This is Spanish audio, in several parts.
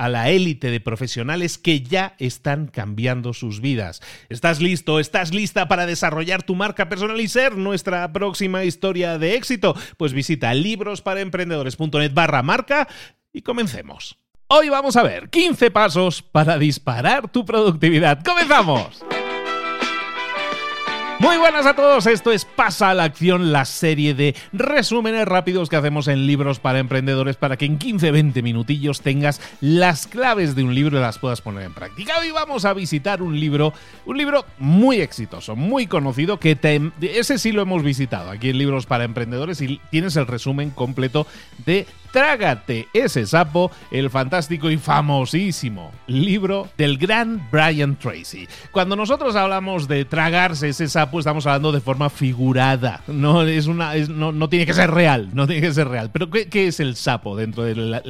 a la élite de profesionales que ya están cambiando sus vidas. ¿Estás listo? ¿Estás lista para desarrollar tu marca personal y ser nuestra próxima historia de éxito? Pues visita librosparaemprendedores.net barra marca y comencemos. Hoy vamos a ver 15 pasos para disparar tu productividad. ¡Comenzamos! Muy buenas a todos, esto es Pasa a la Acción, la serie de resúmenes rápidos que hacemos en libros para emprendedores para que en 15-20 minutillos tengas las claves de un libro y las puedas poner en práctica. Hoy vamos a visitar un libro, un libro muy exitoso, muy conocido, que ese sí lo hemos visitado aquí en Libros para Emprendedores y tienes el resumen completo de Trágate ese sapo, el fantástico y famosísimo libro del gran Brian Tracy. Cuando nosotros hablamos de tragarse ese sapo, estamos hablando de forma figurada. No, es una, no, tiene que ser real, no tiene que ser real. Pero ¿qué, es el sapo dentro del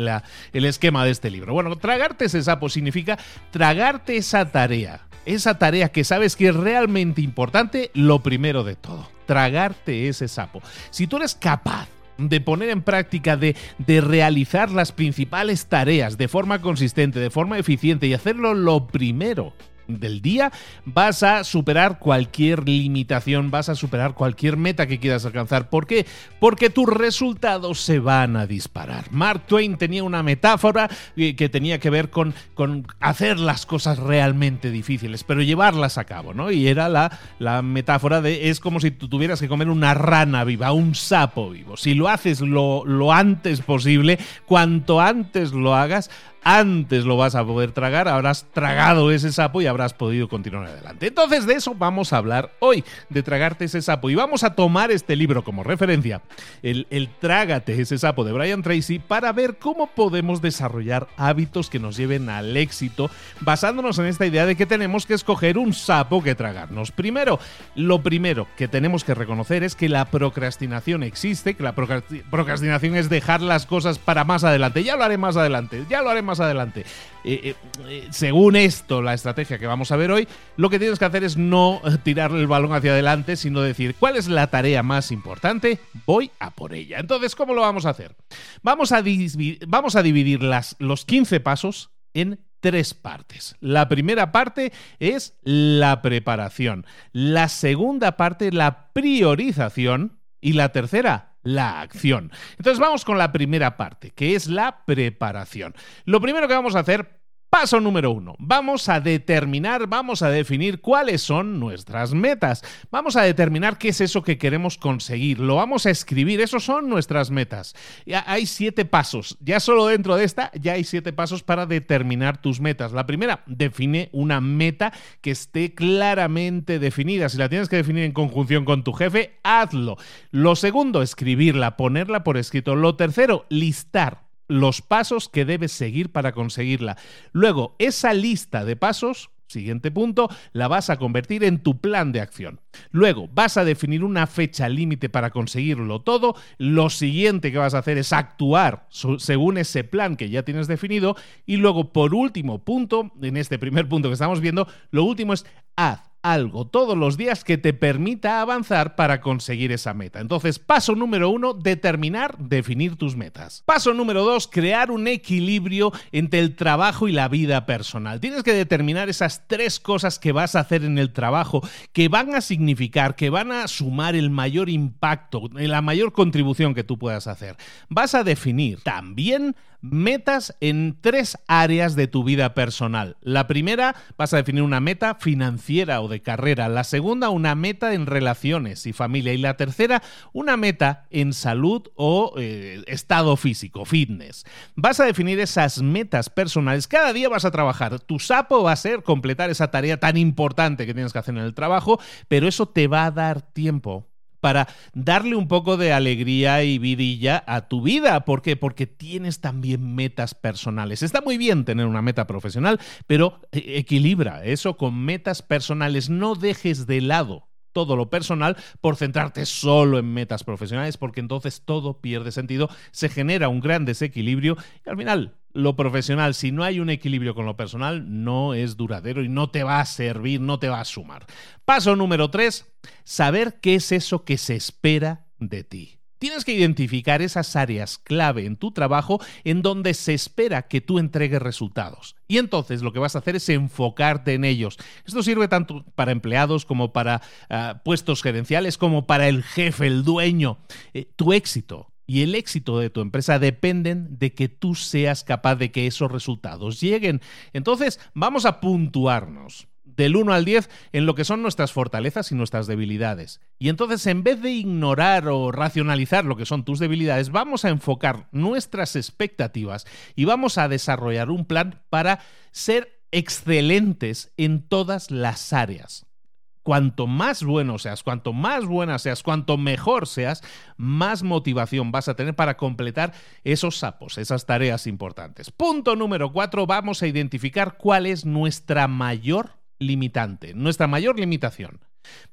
esquema de este libro? Bueno, tragarte ese sapo significa tragarte esa tarea. Esa tarea que sabes que es realmente importante, lo primero de todo, tragarte ese sapo. Si tú eres capaz de poner en práctica, de, de realizar las principales tareas de forma consistente, de forma eficiente y hacerlo lo primero del día, vas a superar cualquier limitación, vas a superar cualquier meta que quieras alcanzar. ¿Por qué? Porque tus resultados se van a disparar. Mark Twain tenía una metáfora eh, que tenía que ver con, con hacer las cosas realmente difíciles, pero llevarlas a cabo, ¿no? Y era la, la metáfora de es como si tú tuvieras que comer una rana viva, un sapo vivo. Si lo haces lo, lo antes posible, cuanto antes lo hagas, antes lo vas a poder tragar, habrás tragado ese sapo y habrás podido continuar adelante. Entonces de eso vamos a hablar hoy, de tragarte ese sapo. Y vamos a tomar este libro como referencia, el, el Trágate ese sapo de Brian Tracy, para ver cómo podemos desarrollar hábitos que nos lleven al éxito, basándonos en esta idea de que tenemos que escoger un sapo que tragarnos. Primero, lo primero que tenemos que reconocer es que la procrastinación existe, que la procrastinación es dejar las cosas para más adelante. Ya lo haré más adelante, ya lo haré más más adelante. Eh, eh, eh, según esto, la estrategia que vamos a ver hoy, lo que tienes que hacer es no tirar el balón hacia adelante, sino decir, ¿cuál es la tarea más importante? Voy a por ella. Entonces, ¿cómo lo vamos a hacer? Vamos a, vamos a dividir los 15 pasos en tres partes. La primera parte es la preparación, la segunda parte la priorización y la tercera la acción. Entonces vamos con la primera parte, que es la preparación. Lo primero que vamos a hacer Paso número uno. Vamos a determinar, vamos a definir cuáles son nuestras metas. Vamos a determinar qué es eso que queremos conseguir. Lo vamos a escribir. Esos son nuestras metas. Ya hay siete pasos. Ya solo dentro de esta ya hay siete pasos para determinar tus metas. La primera, define una meta que esté claramente definida. Si la tienes que definir en conjunción con tu jefe, hazlo. Lo segundo, escribirla, ponerla por escrito. Lo tercero, listar los pasos que debes seguir para conseguirla. Luego, esa lista de pasos Siguiente punto, la vas a convertir en tu plan de acción. Luego, vas a definir una fecha límite para conseguirlo todo. Lo siguiente que vas a hacer es actuar según ese plan que ya tienes definido. Y luego, por último punto, en este primer punto que estamos viendo, lo último es haz algo todos los días que te permita avanzar para conseguir esa meta. Entonces, paso número uno, determinar, definir tus metas. Paso número dos, crear un equilibrio entre el trabajo y la vida personal. Tienes que determinar esas tres cosas que vas a hacer en el trabajo que van a significar, que van a sumar el mayor impacto, la mayor contribución que tú puedas hacer. Vas a definir también metas en tres áreas de tu vida personal. La primera, vas a definir una meta financiera o de carrera. La segunda, una meta en relaciones y familia. Y la tercera, una meta en salud o eh, estado físico, fitness. Vas a definir esas metas personales. Cada día vas a trabajar. Tu sapo va a ser completar esa tarea tan importante que tienes que hacer en el trabajo, pero eso te va a dar tiempo para darle un poco de alegría y vidilla a tu vida. ¿Por qué? Porque tienes también metas personales. Está muy bien tener una meta profesional, pero eh, equilibra eso con metas personales. No dejes de lado todo lo personal por centrarte solo en metas profesionales, porque entonces todo pierde sentido, se genera un gran desequilibrio y al final lo profesional, si no hay un equilibrio con lo personal, no es duradero y no te va a servir, no te va a sumar. Paso número tres, saber qué es eso que se espera de ti. Tienes que identificar esas áreas clave en tu trabajo en donde se espera que tú entregues resultados. Y entonces lo que vas a hacer es enfocarte en ellos. Esto sirve tanto para empleados como para ah, puestos gerenciales, como para el jefe, el dueño. Eh, tu éxito y el éxito de tu empresa dependen de que tú seas capaz de que esos resultados lleguen. Entonces, vamos a puntuarnos del 1 al 10 en lo que son nuestras fortalezas y nuestras debilidades. Y entonces, en vez de ignorar o racionalizar lo que son tus debilidades, vamos a enfocar nuestras expectativas y vamos a desarrollar un plan para ser excelentes en todas las áreas cuanto más bueno seas, cuanto más buena seas, cuanto mejor seas, más motivación vas a tener para completar esos sapos, esas tareas importantes. Punto número cuatro, vamos a identificar cuál es nuestra mayor limitante, nuestra mayor limitación.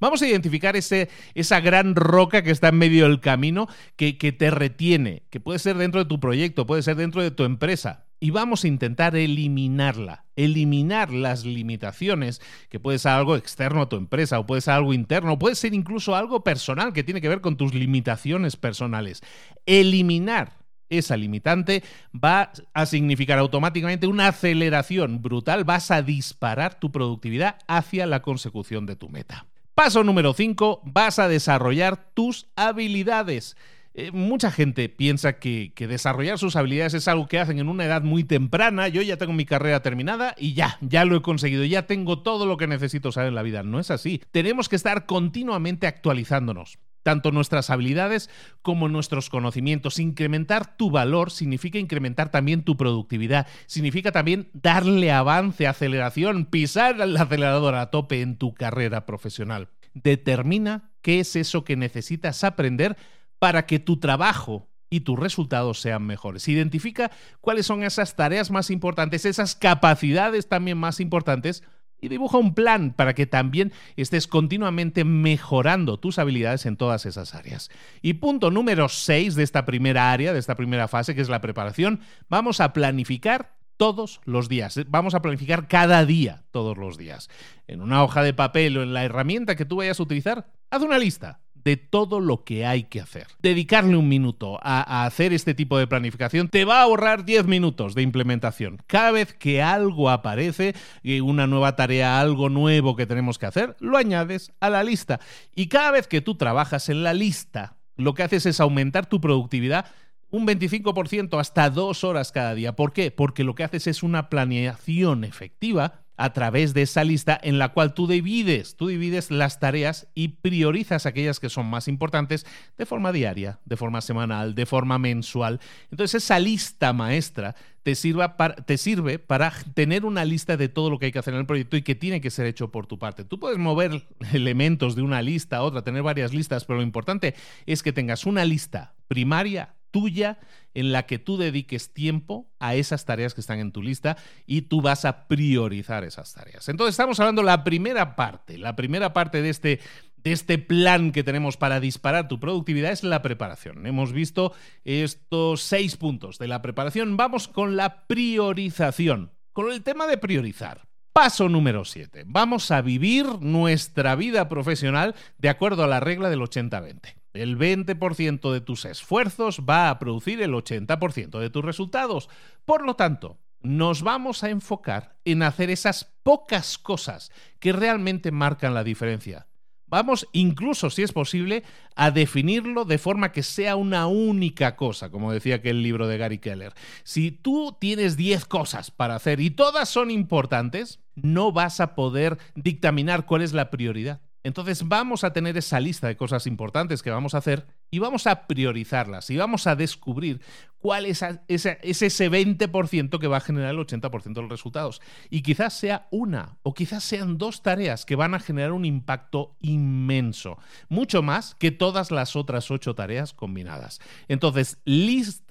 Vamos a identificar ese, esa gran roca que está en medio del camino que, que te retiene, que puede ser dentro de tu proyecto, puede ser dentro de tu empresa, y vamos a intentar eliminarla, eliminar las limitaciones, que puede ser algo externo a tu empresa o puede ser algo interno, puede ser incluso algo personal que tiene que ver con tus limitaciones personales. Eliminar esa limitante va a significar automáticamente una aceleración brutal, vas a disparar tu productividad hacia la consecución de tu meta. Paso número 5, vas a desarrollar tus habilidades. Eh, mucha gente piensa que, desarrollar sus habilidades es algo que hacen en una edad muy temprana. Yo ya tengo mi carrera terminada y ya, ya lo he conseguido, ya tengo todo lo que necesito saber en la vida. No es así. Tenemos que estar continuamente actualizándonos tanto nuestras habilidades como nuestros conocimientos. Incrementar tu valor significa incrementar también tu productividad, significa también darle avance, aceleración, pisar el acelerador a tope en tu carrera profesional. Determina qué es eso que necesitas aprender para que tu trabajo y tus resultados sean mejores. Identifica cuáles son esas tareas más importantes, esas capacidades también más importantes y dibuja un plan para que también estés continuamente mejorando tus habilidades en todas esas áreas. Y punto número 6 de esta primera área, de esta primera fase, que es la preparación, vamos a planificar todos los días. Vamos a planificar cada día, todos los días. En una hoja de papel o en la herramienta que tú vayas a utilizar, haz una lista de todo lo que hay que hacer. Dedicarle un minuto a, hacer este tipo de planificación te va a ahorrar 10 minutos de implementación. Cada vez que algo aparece, eh, una nueva tarea, algo nuevo que tenemos que hacer, lo añades a la lista. Y cada vez que tú trabajas en la lista, lo que haces es aumentar tu productividad un 25% hasta dos horas cada día. ¿Por qué? Porque lo que haces es una planeación efectiva a través de esa lista en la cual tú divides, tú divides las tareas y priorizas aquellas que son más importantes de forma diaria, de forma semanal, de forma mensual. Entonces esa lista maestra te, sirva para, te sirve para tener una lista de todo lo que hay que hacer en el proyecto y que tiene que ser hecho por tu parte. Tú puedes mover elementos de una lista a otra, tener varias listas, pero lo importante es que tengas una lista primaria tuya en la que tú dediques tiempo a esas tareas que están en tu lista y tú vas a priorizar esas tareas. Entonces estamos hablando de la primera parte, la primera parte de este, de este plan que tenemos para disparar tu productividad es la preparación. Hemos visto estos seis puntos de la preparación. Vamos con la priorización, con el tema de priorizar. Paso número 7. Vamos a vivir nuestra vida profesional de acuerdo a la regla del 80-20. El 20% de tus esfuerzos va a producir el 80% de tus resultados. Por lo tanto, nos vamos a enfocar en hacer esas pocas cosas que realmente marcan la diferencia. Vamos, incluso si es posible, a definirlo de forma que sea una única cosa, como decía aquel libro de Gary Keller. Si tú tienes 10 cosas para hacer y todas son importantes, no vas a poder dictaminar cuál es la prioridad. Entonces vamos a tener esa lista de cosas importantes que vamos a hacer y vamos a priorizarlas y vamos a descubrir cuál es, ese, ese 20% que va a generar el 80% de los resultados. Y quizás sea una o quizás sean dos tareas que van a generar un impacto inmenso, mucho más que todas las otras ocho tareas combinadas. Entonces,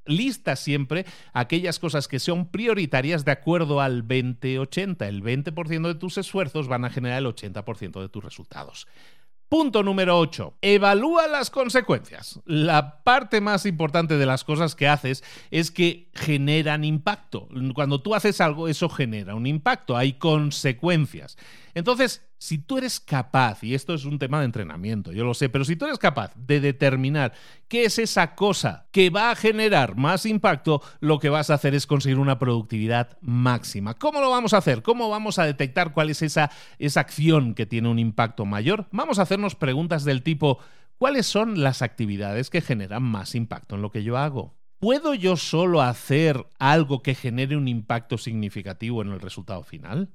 lista siempre aquellas cosas que son prioritarias de acuerdo al 20-80. El 20% de tus esfuerzos van a generar el 80% de tus resultados. Punto número 8. Evalúa las consecuencias. La parte más importante de las cosas que haces es que generan impacto. Cuando tú haces algo, eso genera un impacto, hay consecuencias. Entonces, si tú eres capaz, y esto es un tema de entrenamiento, yo lo sé, pero si tú eres capaz de determinar qué es esa cosa que va a generar más impacto, lo que vas a hacer es conseguir una productividad máxima. ¿Cómo lo vamos a hacer? ¿Cómo vamos a detectar cuál es esa, esa acción que tiene un impacto mayor? Vamos a hacernos preguntas del tipo, ¿cuáles son las actividades que generan más impacto en lo que yo hago? ¿Puedo yo solo hacer algo que genere un impacto significativo en el resultado final?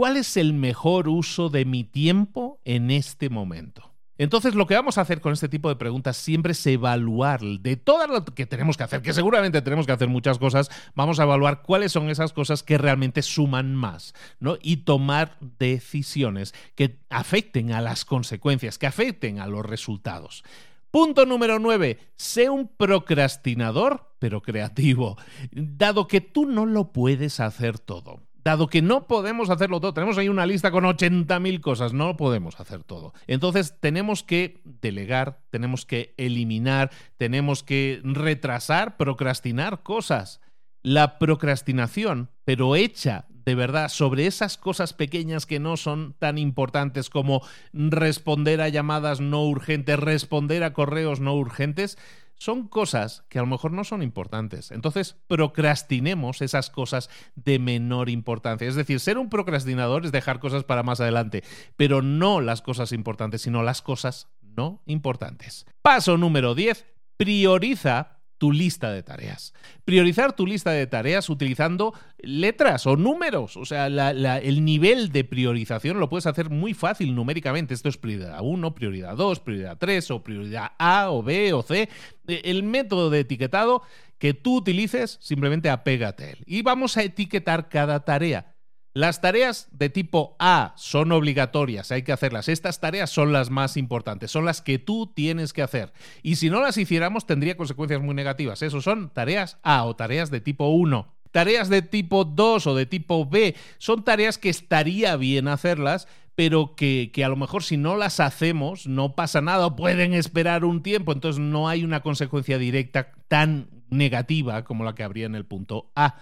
¿Cuál es el mejor uso de mi tiempo en este momento? Entonces, lo que vamos a hacer con este tipo de preguntas siempre es evaluar de todo lo que tenemos que hacer, que seguramente tenemos que hacer muchas cosas, vamos a evaluar cuáles son esas cosas que realmente suman más, ¿no? Y tomar decisiones que afecten a las consecuencias, que afecten a los resultados. Punto número 9. Sé un procrastinador, pero creativo, dado que tú no lo puedes hacer todo dado que no podemos hacerlo todo, tenemos ahí una lista con 80.000 cosas, no podemos hacer todo. Entonces tenemos que delegar, tenemos que eliminar, tenemos que retrasar, procrastinar cosas. La procrastinación, pero hecha de verdad sobre esas cosas pequeñas que no son tan importantes como responder a llamadas no urgentes, responder a correos no urgentes, son cosas que a lo mejor no son importantes. Entonces, procrastinemos esas cosas de menor importancia. Es decir, ser un procrastinador es dejar cosas para más adelante, pero no las cosas importantes, sino las cosas no importantes. Paso número 10. Prioriza tu lista de tareas. Priorizar tu lista de tareas utilizando letras o números. O sea, el nivel de priorización lo puedes hacer muy fácil numéricamente. Esto es prioridad 1, prioridad 2, prioridad 3 o prioridad A o B o C. E, el método de etiquetado que tú utilices, simplemente apégate a él. Y vamos a etiquetar cada tarea. Las tareas de tipo A son obligatorias, hay que hacerlas. Estas tareas son las más importantes, son las que tú tienes que hacer. Y si no las hiciéramos, tendría consecuencias muy negativas. Eso son tareas A o tareas de tipo 1. Tareas de tipo 2 o de tipo B son tareas que estaría bien hacerlas, pero que, que, a lo mejor si no las hacemos no pasa nada pueden esperar un tiempo, entonces no hay una consecuencia directa tan negativa como la que habría en el punto A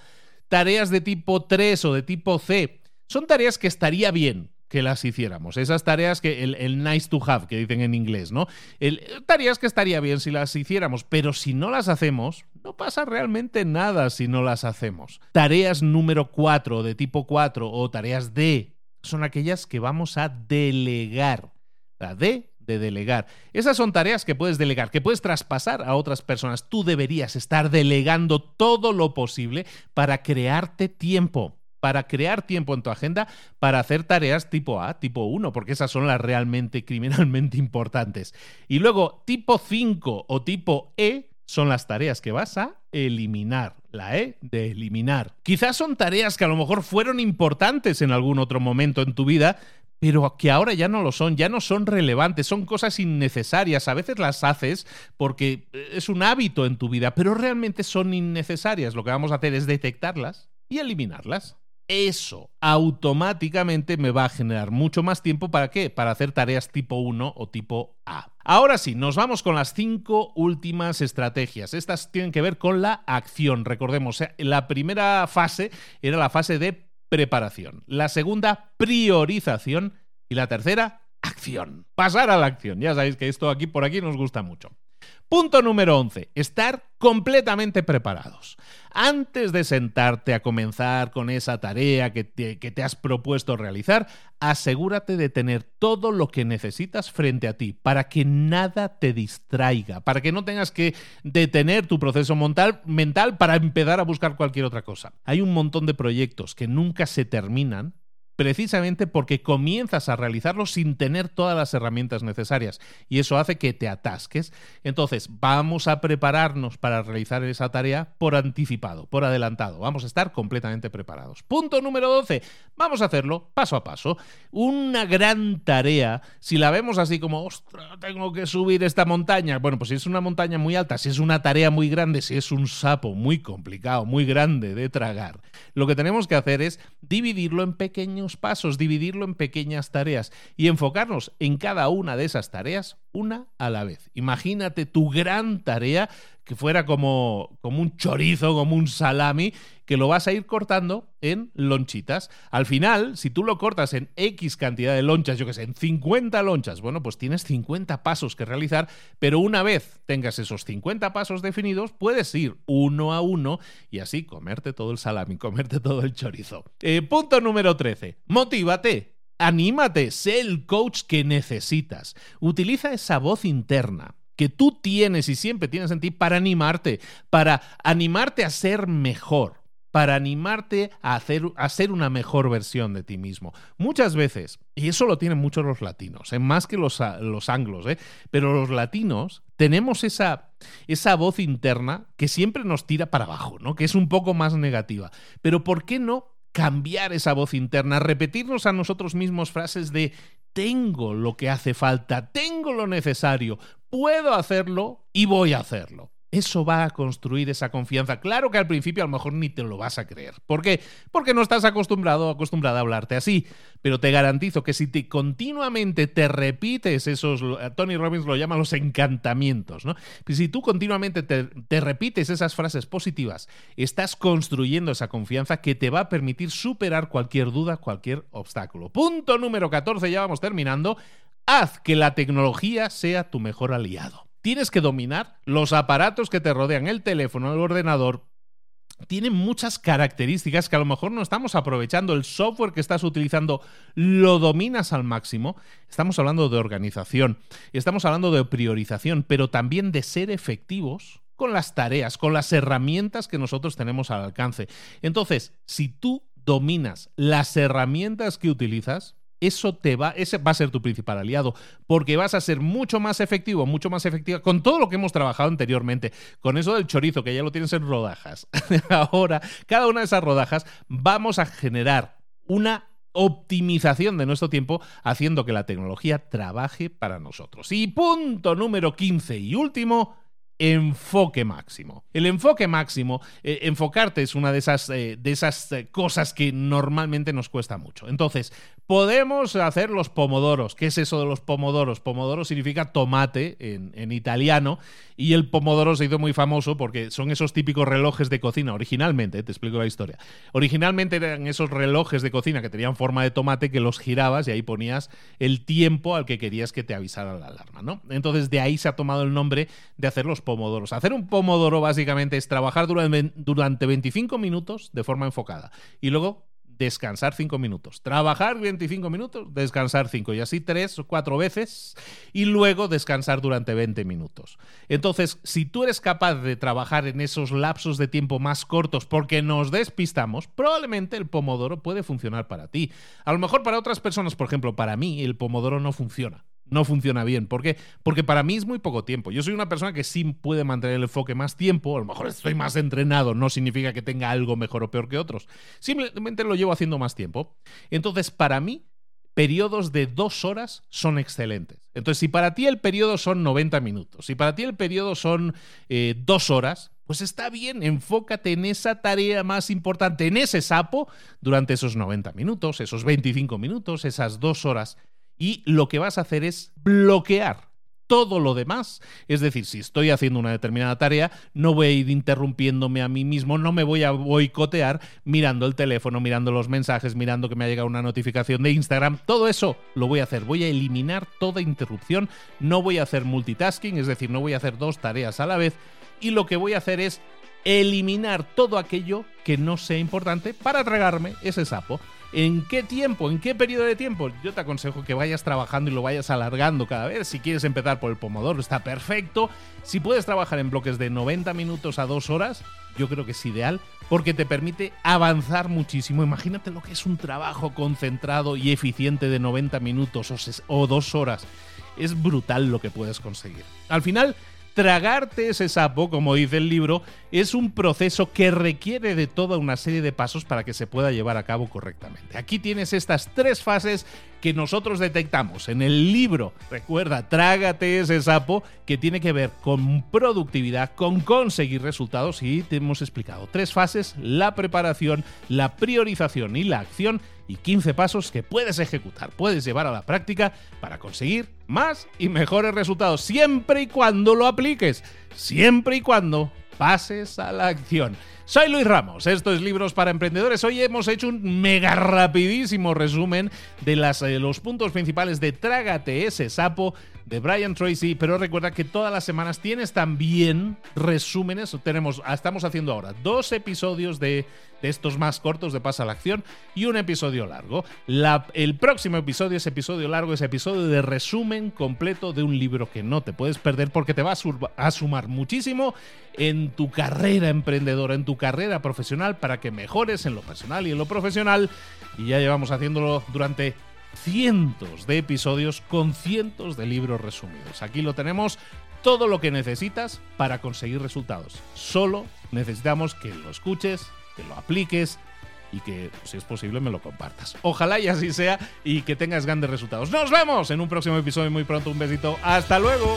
tareas de tipo 3 o de tipo C, son tareas que estaría bien que las hiciéramos. Esas tareas que el, nice to have que dicen en inglés, ¿no? tareas que estaría bien si las hiciéramos, pero si no las hacemos, no pasa realmente nada si no las hacemos. Tareas número 4 de tipo 4 o tareas D son aquellas que vamos a delegar. La D de delegar. Esas son tareas que puedes delegar, que puedes traspasar a otras personas. Tú deberías estar delegando todo lo posible para crearte tiempo para crear tiempo en tu agenda para hacer tareas tipo A, tipo 1, porque esas son las realmente criminalmente importantes. Y luego tipo 5 o tipo E son las tareas que vas a eliminar. La E de eliminar. Quizás son tareas que a lo mejor fueron importantes en algún otro momento en tu vida, pero que ahora ya no lo son, ya no son relevantes, son cosas innecesarias. A veces las haces porque es un hábito en tu vida, pero realmente son innecesarias. Lo que vamos a hacer es detectarlas y eliminarlas. Eso automáticamente me va a generar mucho más tiempo para qué? Para hacer tareas tipo 1 o tipo A. Ahora sí, nos vamos con las cinco últimas estrategias. Estas tienen que ver con la acción. Recordemos, eh, la primera fase era la fase de preparación. La segunda, priorización. Y la tercera, acción. Pasar a la acción. Ya sabéis que esto aquí por aquí nos gusta mucho. Punto número 11. Estar completamente preparados. Antes de sentarte a comenzar con esa tarea que te, que te, has propuesto realizar, asegúrate de tener todo lo que necesitas frente a ti para que nada te distraiga, para que no tengas que detener tu proceso mental, mental para empezar a buscar cualquier otra cosa. Hay un montón de proyectos que nunca se terminan precisamente porque comienzas a realizarlo sin tener todas las herramientas necesarias y eso hace que te atasques. Entonces, vamos a prepararnos para realizar esa tarea por anticipado, por adelantado. Vamos a estar completamente preparados. Punto número 12. Vamos a hacerlo paso a paso. Una gran tarea, si la vemos así como, ostras, tengo que subir esta montaña. Bueno, pues si es una montaña muy alta, si es una tarea muy grande, si es un sapo muy complicado, muy grande de tragar, lo que tenemos que hacer es dividirlo en pequeños pasos, dividirlo en pequeñas tareas y enfocarnos en cada una de esas tareas una a la vez. Imagínate tu gran tarea que fuera como, como un chorizo, como un salami, que lo vas a ir cortando en lonchitas. Al final, si tú lo cortas en X cantidad de lonchas, yo que sé, en 50 lonchas, bueno, pues tienes 50 pasos que realizar, pero una vez tengas esos 50 pasos definidos, puedes ir uno a uno y así comerte todo el salami, comerte todo el chorizo. Eh, punto número 13. Motívate. Anímate, sé el coach que necesitas. Utiliza esa voz interna que tú tienes y siempre tienes en ti para animarte, para animarte a ser mejor, para animarte a, hacer, a ser una mejor versión de ti mismo. Muchas veces, y eso lo tienen muchos los latinos, ¿eh? más que los, los anglos, ¿eh? pero los latinos tenemos esa, esa voz interna que siempre nos tira para abajo, ¿no? que es un poco más negativa. Pero ¿por qué no cambiar esa voz interna, repetirnos a nosotros mismos frases de tengo lo que hace falta, tengo lo necesario, puedo hacerlo y voy a hacerlo. Eso va a construir esa confianza. Claro que al principio a lo mejor ni te lo vas a creer. ¿Por qué? Porque no estás acostumbrado o acostumbrada a hablarte así. Pero te garantizo que si te continuamente te repites esos, Tony Robbins lo llama los encantamientos, ¿no? Si tú continuamente te, te repites esas frases positivas, estás construyendo esa confianza que te va a permitir superar cualquier duda, cualquier obstáculo. Punto número 14, ya vamos terminando. Haz que la tecnología sea tu mejor aliado tienes que dominar los aparatos que te rodean, el teléfono, el ordenador. Tienen muchas características que a lo mejor no estamos aprovechando. El software que estás utilizando lo dominas al máximo. Estamos hablando de organización, estamos hablando de priorización, pero también de ser efectivos con las tareas, con las herramientas que nosotros tenemos al alcance. Entonces, si tú dominas las herramientas que utilizas, eso te va, ese va a ser tu principal aliado, porque vas a ser mucho más efectivo, mucho más efectiva con todo lo que hemos trabajado anteriormente, con eso del chorizo, que ya lo tienes en rodajas. Ahora, cada una de esas rodajas vamos a generar una optimización de nuestro tiempo haciendo que la tecnología trabaje para nosotros. Y punto número 15 y último, enfoque máximo. El enfoque máximo, eh, enfocarte es una de esas, eh, de esas eh, cosas que normalmente nos cuesta mucho. Entonces, podemos hacer los pomodoros. ¿Qué es eso de los pomodoros? Pomodoro significa tomate en, italiano y el pomodoro se hizo muy famoso porque son esos típicos relojes de cocina. Originalmente, te explico la historia. Originalmente eran esos relojes de cocina que tenían forma de tomate que los girabas y ahí ponías el tiempo al que querías que te avisara la alarma, ¿no? Entonces, de ahí se ha tomado el nombre de hacer los pomodoros. Hacer un pomodoro básicamente es trabajar durante 25 minutos de forma enfocada y luego descansar 5 minutos. Trabajar 25 minutos, descansar 5 y así 3 o 4 veces y luego descansar durante 20 minutos. Entonces, si tú eres capaz de trabajar en esos lapsos de tiempo más cortos porque nos despistamos, probablemente el pomodoro puede funcionar para ti. A lo mejor para otras personas, por ejemplo, para mí el pomodoro no funciona no funciona bien. ¿Por qué? Porque para mí es muy poco tiempo. Yo soy una persona que sí puede mantener el enfoque más tiempo, a lo mejor estoy más entrenado, no significa que tenga algo mejor o peor que otros. Simplemente lo llevo haciendo más tiempo. Entonces, para mí, periodos de dos horas son excelentes. Entonces, si para ti el periodo son 90 minutos, si para ti el periodo son eh, dos horas, pues está bien, enfócate en esa tarea más importante, en ese sapo, durante esos 90 minutos, esos 25 minutos, esas dos horas. Y lo que vas a hacer es bloquear todo lo demás. Es decir, si estoy haciendo una determinada tarea, no voy a ir interrumpiéndome a mí mismo, no me voy a boicotear mirando el teléfono, mirando los mensajes, mirando que me ha llegado una notificación de Instagram. Todo eso lo voy a hacer. Voy a eliminar toda interrupción. No voy a hacer multitasking, es decir, no voy a hacer dos tareas a la vez. Y lo que voy a hacer es eliminar todo aquello que no sea importante para tragarme ese sapo. ¿En qué tiempo? ¿En qué periodo de tiempo? Yo te aconsejo que vayas trabajando y lo vayas alargando cada vez. Si quieres empezar por el pomodoro, está perfecto. Si puedes trabajar en bloques de 90 minutos a 2 horas, yo creo que es ideal porque te permite avanzar muchísimo. Imagínate lo que es un trabajo concentrado y eficiente de 90 minutos o 2 horas. Es brutal lo que puedes conseguir. Al final, Tragarte ese sapo, como dice el libro, es un proceso que requiere de toda una serie de pasos para que se pueda llevar a cabo correctamente. Aquí tienes estas tres fases que nosotros detectamos en el libro. Recuerda, trágate ese sapo que tiene que ver con productividad, con conseguir resultados y te hemos explicado tres fases, la preparación, la priorización y la acción y 15 pasos que puedes ejecutar, puedes llevar a la práctica para conseguir más y mejores resultados, siempre y cuando lo apliques, siempre y cuando pases a la acción. Soy Luis Ramos, esto es Libros para Emprendedores. Hoy hemos hecho un mega rapidísimo resumen de las, eh, los puntos principales de Trágate ese sapo de Brian Tracy, pero recuerda que todas las semanas tienes también resúmenes, tenemos, estamos haciendo ahora dos episodios de, estos más cortos de Pasa a la Acción y un episodio largo. el próximo episodio, ese episodio largo, ese episodio de resumen completo de un libro que no te puedes perder porque te va a, a sumar muchísimo en tu carrera emprendedora, en tu carrera profesional, para que mejores en lo personal y en lo profesional. Y ya llevamos haciéndolo durante cientos de episodios con cientos de libros resumidos. Aquí lo tenemos todo lo que necesitas para conseguir resultados. Solo necesitamos que lo escuches, que lo apliques y que, si es posible, me lo compartas. Ojalá y así sea y que tengas grandes resultados. Nos vemos en un próximo episodio muy pronto. Un besito. Hasta luego.